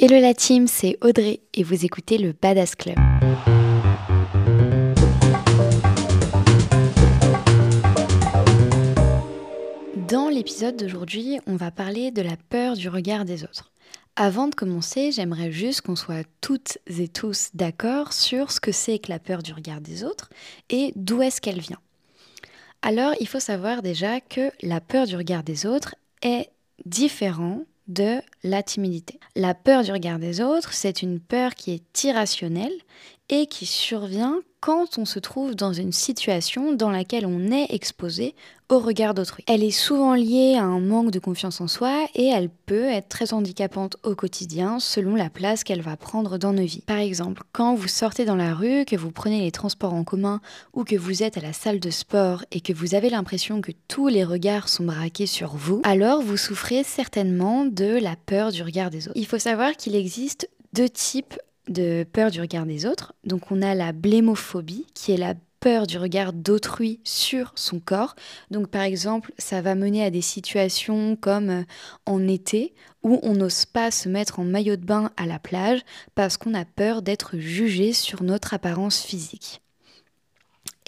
Hello la team, c'est Audrey et vous écoutez le Badass Club. Dans l'épisode d'aujourd'hui, on va parler de la peur du regard des autres. Avant de commencer, j'aimerais juste qu'on soit toutes et tous d'accord sur ce que c'est que la peur du regard des autres et d'où est-ce qu'elle vient. Alors, il faut savoir déjà que la peur du regard des autres est différente de la timidité. La peur du regard des autres, c'est une peur qui est irrationnelle et qui survient quand on se trouve dans une situation dans laquelle on est exposé au regard d'autrui. Elle est souvent liée à un manque de confiance en soi et elle peut être très handicapante au quotidien selon la place qu'elle va prendre dans nos vies. Par exemple, quand vous sortez dans la rue, que vous prenez les transports en commun ou que vous êtes à la salle de sport et que vous avez l'impression que tous les regards sont braqués sur vous, alors vous souffrez certainement de la peur du regard des autres. Il faut savoir qu'il existe deux types de peur du regard des autres. Donc on a la blémophobie, qui est la peur du regard d'autrui sur son corps. Donc par exemple, ça va mener à des situations comme euh, en été où on n'ose pas se mettre en maillot de bain à la plage parce qu'on a peur d'être jugé sur notre apparence physique.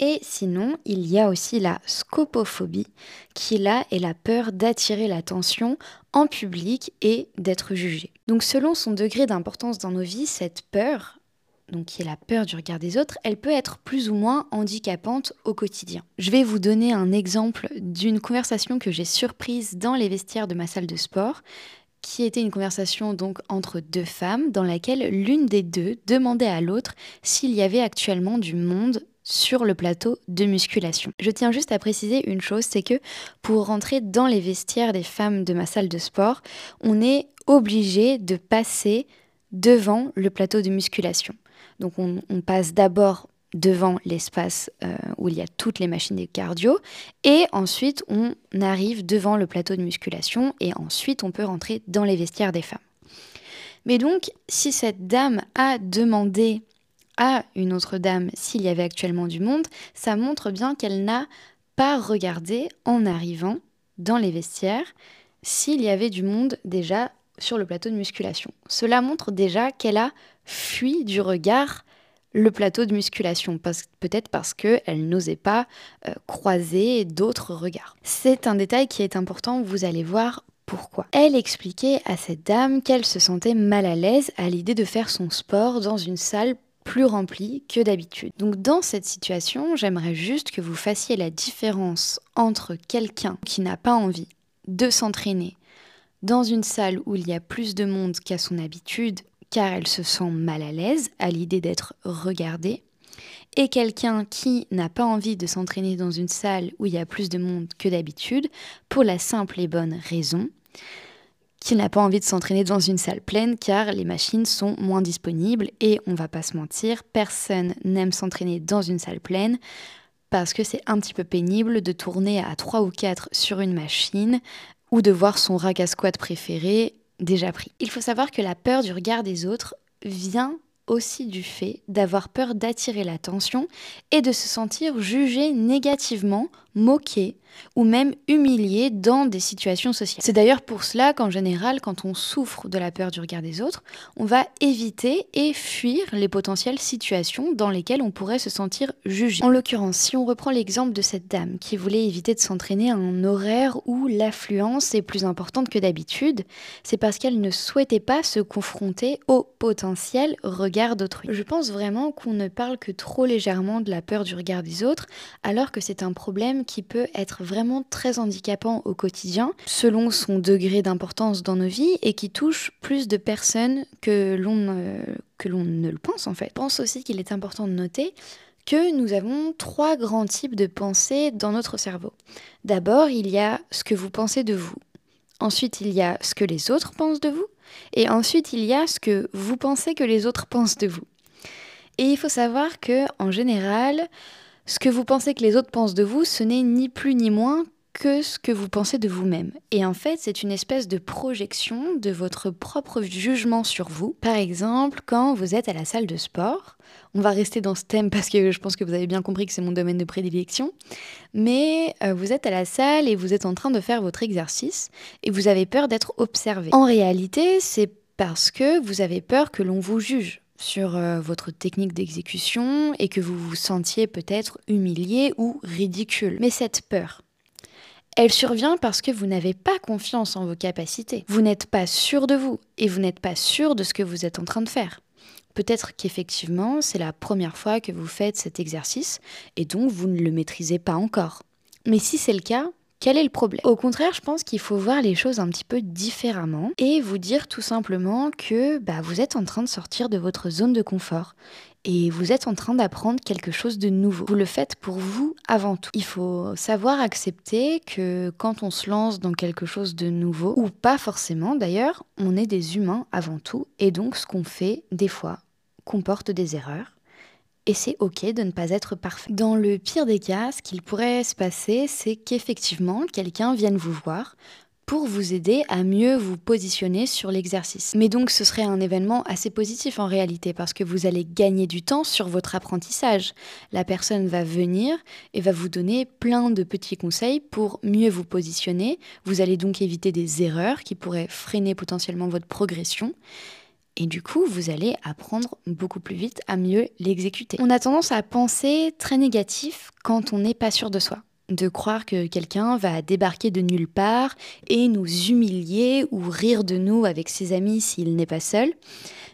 Et sinon, il y a aussi la scopophobie, qui là est la peur d'attirer l'attention en public et d'être jugé. Donc selon son degré d'importance dans nos vies, cette peur, donc qui est la peur du regard des autres, elle peut être plus ou moins handicapante au quotidien. Je vais vous donner un exemple d'une conversation que j'ai surprise dans les vestiaires de ma salle de sport qui était une conversation donc entre deux femmes dans laquelle l'une des deux demandait à l'autre s'il y avait actuellement du monde sur le plateau de musculation. Je tiens juste à préciser une chose, c'est que pour rentrer dans les vestiaires des femmes de ma salle de sport, on est obligé de passer devant le plateau de musculation. Donc on, passe d'abord devant l'espace euh, où il y a toutes les machines de cardio et ensuite on arrive devant le plateau de musculation et ensuite on peut rentrer dans les vestiaires des femmes. Mais donc si cette dame a demandé une autre dame s'il y avait actuellement du monde, ça montre bien qu'elle n'a pas regardé en arrivant dans les vestiaires s'il y avait du monde déjà sur le plateau de musculation. Cela montre déjà qu'elle a fui du regard le plateau de musculation, peut-être parce qu'elle n'osait pas euh, croiser d'autres regards. C'est un détail qui est important, vous allez voir pourquoi. Elle expliquait à cette dame qu'elle se sentait mal à l'aise à l'idée de faire son sport dans une salle plus rempli que d'habitude. Donc dans cette situation, j'aimerais juste que vous fassiez la différence entre quelqu'un qui n'a pas envie de s'entraîner dans une salle où il y a plus de monde qu'à son habitude car elle se sent mal à l'aise à l'idée d'être regardée, et quelqu'un qui n'a pas envie de s'entraîner dans une salle où il y a plus de monde que d'habitude pour la simple et bonne raison qu'il n'a pas envie de s'entraîner dans une salle pleine car les machines sont moins disponibles et on va pas se mentir, personne n'aime s'entraîner dans une salle pleine parce que c'est un petit peu pénible de tourner à 3 ou 4 sur une machine ou de voir son rack à squat préféré déjà pris. Il faut savoir que la peur du regard des autres vient aussi du fait d'avoir peur d'attirer l'attention et de se sentir jugé négativement, moqué ou même humilié dans des situations sociales. C'est d'ailleurs pour cela qu'en général, quand on souffre de la peur du regard des autres, on va éviter et fuir les potentielles situations dans lesquelles on pourrait se sentir jugé. En l'occurrence, si on reprend l'exemple de cette dame qui voulait éviter de s'entraîner à un horaire où l'affluence est plus importante que d'habitude, c'est parce qu'elle ne souhaitait pas se confronter au potentiel regard d'autrui. Je pense vraiment qu'on ne parle que trop légèrement de la peur du regard des autres, alors que c'est un problème qui peut être vraiment très handicapant au quotidien, selon son degré d'importance dans nos vies, et qui touche plus de personnes que l'on que l'on ne le pense en fait. Je pense aussi qu'il est important de noter que nous avons trois grands types de pensées dans notre cerveau. D'abord, il y a ce que vous pensez de vous. Ensuite, il y a ce que les autres pensent de vous. Et ensuite, il y a ce que vous pensez que les autres pensent de vous. Et il faut savoir que, en général, ce que vous pensez que les autres pensent de vous, ce n'est ni plus ni moins que ce que vous pensez de vous-même. Et en fait, c'est une espèce de projection de votre propre jugement sur vous. Par exemple, quand vous êtes à la salle de sport, on va rester dans ce thème parce que je pense que vous avez bien compris que c'est mon domaine de prédilection, mais euh, vous êtes à la salle et vous êtes en train de faire votre exercice et vous avez peur d'être observé. En réalité, c'est parce que vous avez peur que l'on vous juge sur euh, votre technique d'exécution et que vous vous sentiez peut-être humilié ou ridicule. Mais cette peur, elle survient parce que vous n'avez pas confiance en vos capacités. Vous n'êtes pas sûr de vous et vous n'êtes pas sûr de ce que vous êtes en train de faire. Peut-être qu'effectivement, c'est la première fois que vous faites cet exercice et donc vous ne le maîtrisez pas encore. Mais si c'est le cas, quel est le problème? Au contraire, je pense qu'il faut voir les choses un petit peu différemment et vous dire tout simplement que bah, vous êtes en train de sortir de votre zone de confort et vous êtes en train d'apprendre quelque chose de nouveau. Vous le faites pour vous avant tout. Il faut savoir accepter que quand on se lance dans quelque chose de nouveau, ou pas forcément d'ailleurs, on est des humains avant tout et donc ce qu'on fait des fois comporte des erreurs et c'est ok de ne pas être parfait. Dans le pire des cas, ce qu'il pourrait se passer, c'est qu'effectivement, quelqu'un vienne vous voir pour vous aider à mieux vous positionner sur l'exercice. Mais donc ce serait un événement assez positif en réalité parce que vous allez gagner du temps sur votre apprentissage. La personne va venir et va vous donner plein de petits conseils pour mieux vous positionner. Vous allez donc éviter des erreurs qui pourraient freiner potentiellement votre progression. Et du coup, vous allez apprendre beaucoup plus vite à mieux l'exécuter. On a tendance à penser très négatif quand on n'est pas sûr de soi. De croire que quelqu'un va débarquer de nulle part et nous humilier ou rire de nous avec ses amis s'il n'est pas seul.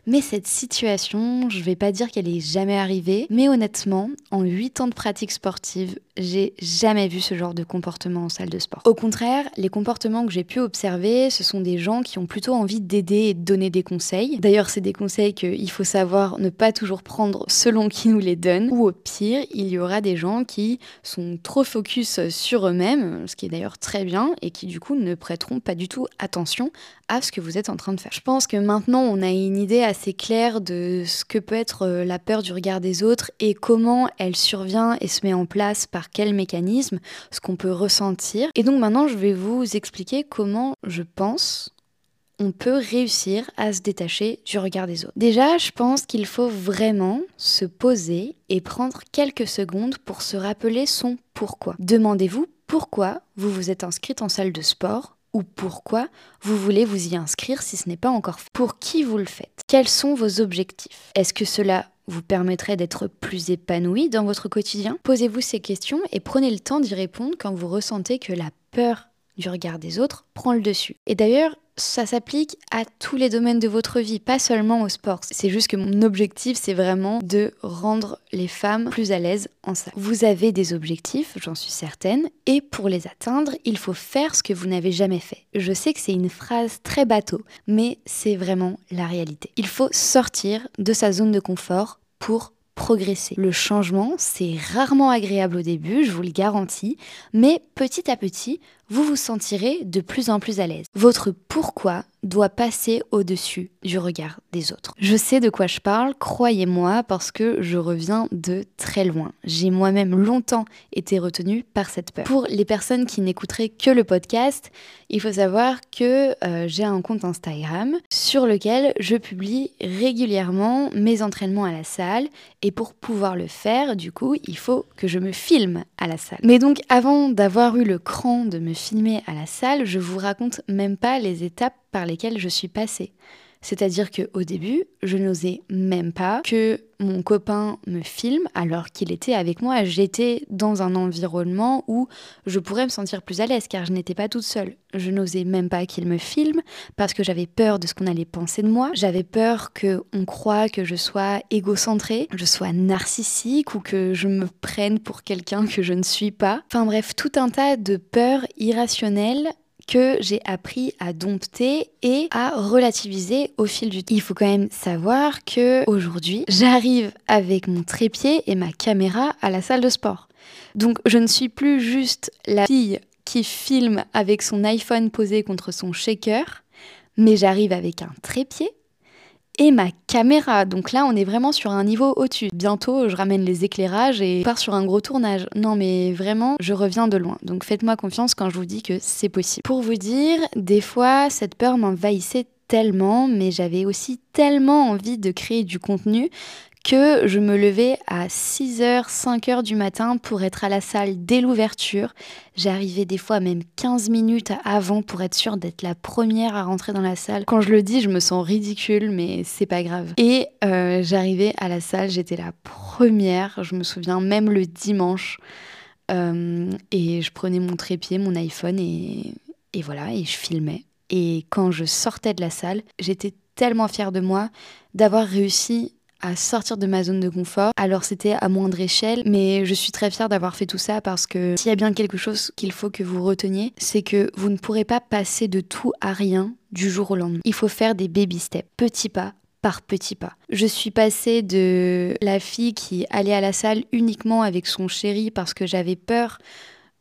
Mais cette situation, je vais pas dire qu'elle est jamais arrivée, mais honnêtement, en 8 ans de pratique sportive, j'ai jamais vu ce genre de comportement en salle de sport. Au contraire, les comportements que j'ai pu observer, ce sont des gens qui ont plutôt envie d'aider et de donner des conseils. D'ailleurs, c'est des conseils qu'il faut savoir ne pas toujours prendre selon qui nous les donne. Ou au pire, il y aura des gens qui sont trop focus sur eux-mêmes, ce qui est d'ailleurs très bien, et qui du coup ne prêteront pas du tout attention à ce que vous êtes en train de faire. Je pense que maintenant on a une idée assez claire de ce que peut être euh, la peur du regard des autres et comment elle survient et se met en place, par quel mécanisme, ce qu'on peut ressentir. Et donc maintenant je vais vous expliquer comment je pense on peut réussir à se détacher du regard des autres. Déjà, je pense qu'il faut vraiment se poser et prendre quelques secondes pour se rappeler son pourquoi. Demandez-vous pourquoi vous vous êtes inscrite en salle de sport ou pourquoi vous voulez vous y inscrire si ce n'est pas encore fait. Pour qui vous le faites? Quels sont vos objectifs? Est-ce que cela vous permettrait d'être plus épanoui dans votre quotidien? Posez-vous ces questions et prenez le temps d'y répondre quand vous ressentez que la peur du regard des autres prend le dessus. Et d'ailleurs, ça s'applique à tous les domaines de votre vie, pas seulement au sport. C'est juste que mon objectif, c'est vraiment de rendre les femmes plus à l'aise en ça. Vous avez des objectifs, j'en suis certaine, et pour les atteindre, il faut faire ce que vous n'avez jamais fait. Je sais que c'est une phrase très bateau, mais c'est vraiment la réalité. Il faut sortir de sa zone de confort pour progresser. Le changement, c'est rarement agréable au début, je vous le garantis, mais petit à petit, vous vous sentirez de plus en plus à l'aise. Votre pourquoi doit passer au-dessus du regard des autres. Je sais de quoi je parle, croyez-moi, parce que je reviens de très loin. J'ai moi-même longtemps été retenue par cette peur. Pour les personnes qui n'écouteraient que le podcast, il faut savoir que euh, j'ai un compte Instagram sur lequel je publie régulièrement mes entraînements à la salle et pour pouvoir le faire, du coup, il faut que je me filme à la salle. Mais donc avant d'avoir eu le cran de me filmer à la salle, je vous raconte même pas les étapes par lesquelles je suis passée. C'est-à-dire qu'au début, je n'osais même pas que mon copain me filme alors qu'il était avec moi. J'étais dans un environnement où je pourrais me sentir plus à l'aise car je n'étais pas toute seule. Je n'osais même pas qu'il me filme parce que j'avais peur de ce qu'on allait penser de moi. J'avais peur qu'on croie que je sois égocentrée, je sois narcissique ou que je me prenne pour quelqu'un que je ne suis pas. Enfin bref, tout un tas de peurs irrationnelles que j'ai appris à dompter et à relativiser au fil du temps. Il faut quand même savoir que aujourd'hui, j'arrive avec mon trépied et ma caméra à la salle de sport. Donc je ne suis plus juste la fille qui filme avec son iPhone posé contre son shaker, mais j'arrive avec un trépied et ma caméra. Donc là, on est vraiment sur un niveau au-dessus. Bientôt, je ramène les éclairages et pars sur un gros tournage. Non, mais vraiment, je reviens de loin. Donc faites-moi confiance quand je vous dis que c'est possible. Pour vous dire, des fois, cette peur m'envahissait tellement, mais j'avais aussi tellement envie de créer du contenu que je me levais à 6h, 5h du matin pour être à la salle dès l'ouverture. J'arrivais des fois même 15 minutes avant pour être sûre d'être la première à rentrer dans la salle. Quand je le dis, je me sens ridicule, mais c'est pas grave. Et euh, j'arrivais à la salle, j'étais la première, je me souviens même le dimanche. Euh, et je prenais mon trépied, mon iPhone et, et voilà, et je filmais. Et quand je sortais de la salle, j'étais tellement fière de moi d'avoir réussi sortir de ma zone de confort. Alors c'était à moindre échelle, mais je suis très fière d'avoir fait tout ça parce que s'il y a bien quelque chose qu'il faut que vous reteniez, c'est que vous ne pourrez pas passer de tout à rien du jour au lendemain. Il faut faire des baby steps, petits pas, par petits pas. Je suis passée de la fille qui allait à la salle uniquement avec son chéri parce que j'avais peur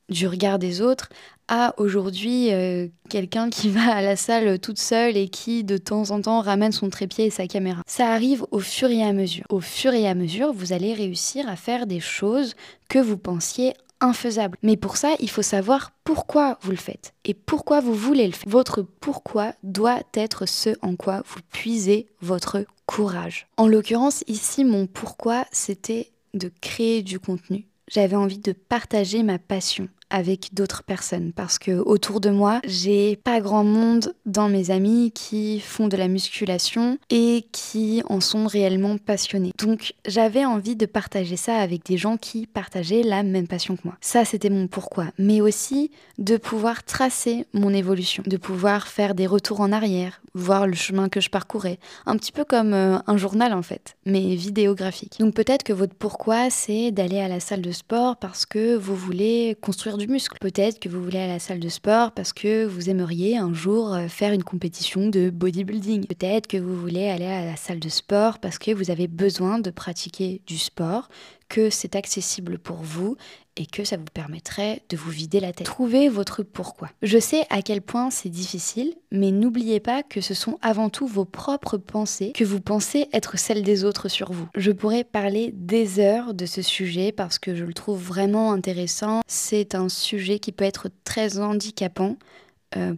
du regard des autres à aujourd'hui euh, quelqu'un qui va à la salle toute seule et qui de temps en temps ramène son trépied et sa caméra. Ça arrive au fur et à mesure. Au fur et à mesure, vous allez réussir à faire des choses que vous pensiez infaisable. Mais pour ça, il faut savoir pourquoi vous le faites et pourquoi vous voulez le faire. Votre pourquoi doit être ce en quoi vous puisez votre courage. En l'occurrence, ici, mon pourquoi, c'était de créer du contenu. J'avais envie de partager ma passion avec d'autres personnes parce que autour de moi, j'ai pas grand monde dans mes amis qui font de la musculation et qui en sont réellement passionnés. Donc, j'avais envie de partager ça avec des gens qui partageaient la même passion que moi. Ça, c'était mon pourquoi, mais aussi de pouvoir tracer mon évolution, de pouvoir faire des retours en arrière, voir le chemin que je parcourais, un petit peu comme euh, un journal en fait, mais vidéographique. Donc peut-être que votre pourquoi c'est d'aller à la salle de sport parce que vous voulez construire du Peut-être que vous voulez aller à la salle de sport parce que vous aimeriez un jour euh, faire une compétition de bodybuilding. Peut-être que vous voulez aller à la salle de sport parce que vous avez besoin de pratiquer du sport, que c'est accessible pour vous et que ça vous permettrait de vous vider la tête. Trouvez votre pourquoi. Je sais à quel point c'est difficile, mais n'oubliez pas que ce sont avant tout vos propres pensées que vous pensez être celles des autres sur vous. Je pourrais parler des heures de ce sujet parce que je le trouve vraiment intéressant. C'est un sujet qui peut être très handicapant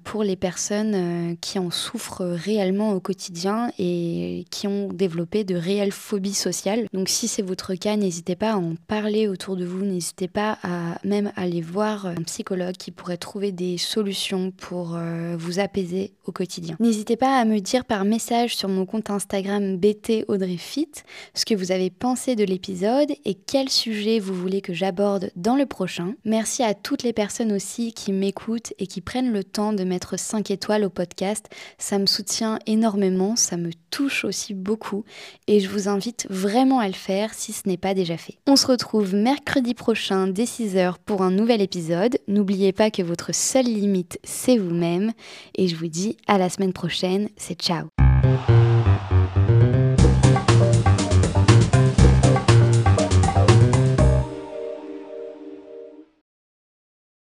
pour les personnes euh, qui en souffrent réellement au quotidien et qui ont développé de réelles phobies sociales. Donc si c'est votre cas, n'hésitez pas à en parler autour de vous, n'hésitez pas à même aller voir un psychologue qui pourrait trouver des solutions pour euh, vous apaiser au quotidien. N'hésitez pas à me dire par message sur mon compte Instagram BT Audrey Fit ce que vous avez pensé de l'épisode et quel sujet vous voulez que j'aborde dans le prochain. Merci à toutes les personnes aussi qui m'écoutent et qui prennent le temps de mettre 5 étoiles au podcast. Ça me soutient énormément, ça me touche aussi beaucoup et je vous invite vraiment à le faire si ce n'est pas déjà fait. On se retrouve mercredi prochain dès 6h pour un nouvel épisode. N'oubliez pas que votre seule limite, c'est vous-même et je vous dis à la semaine prochaine. C'est ciao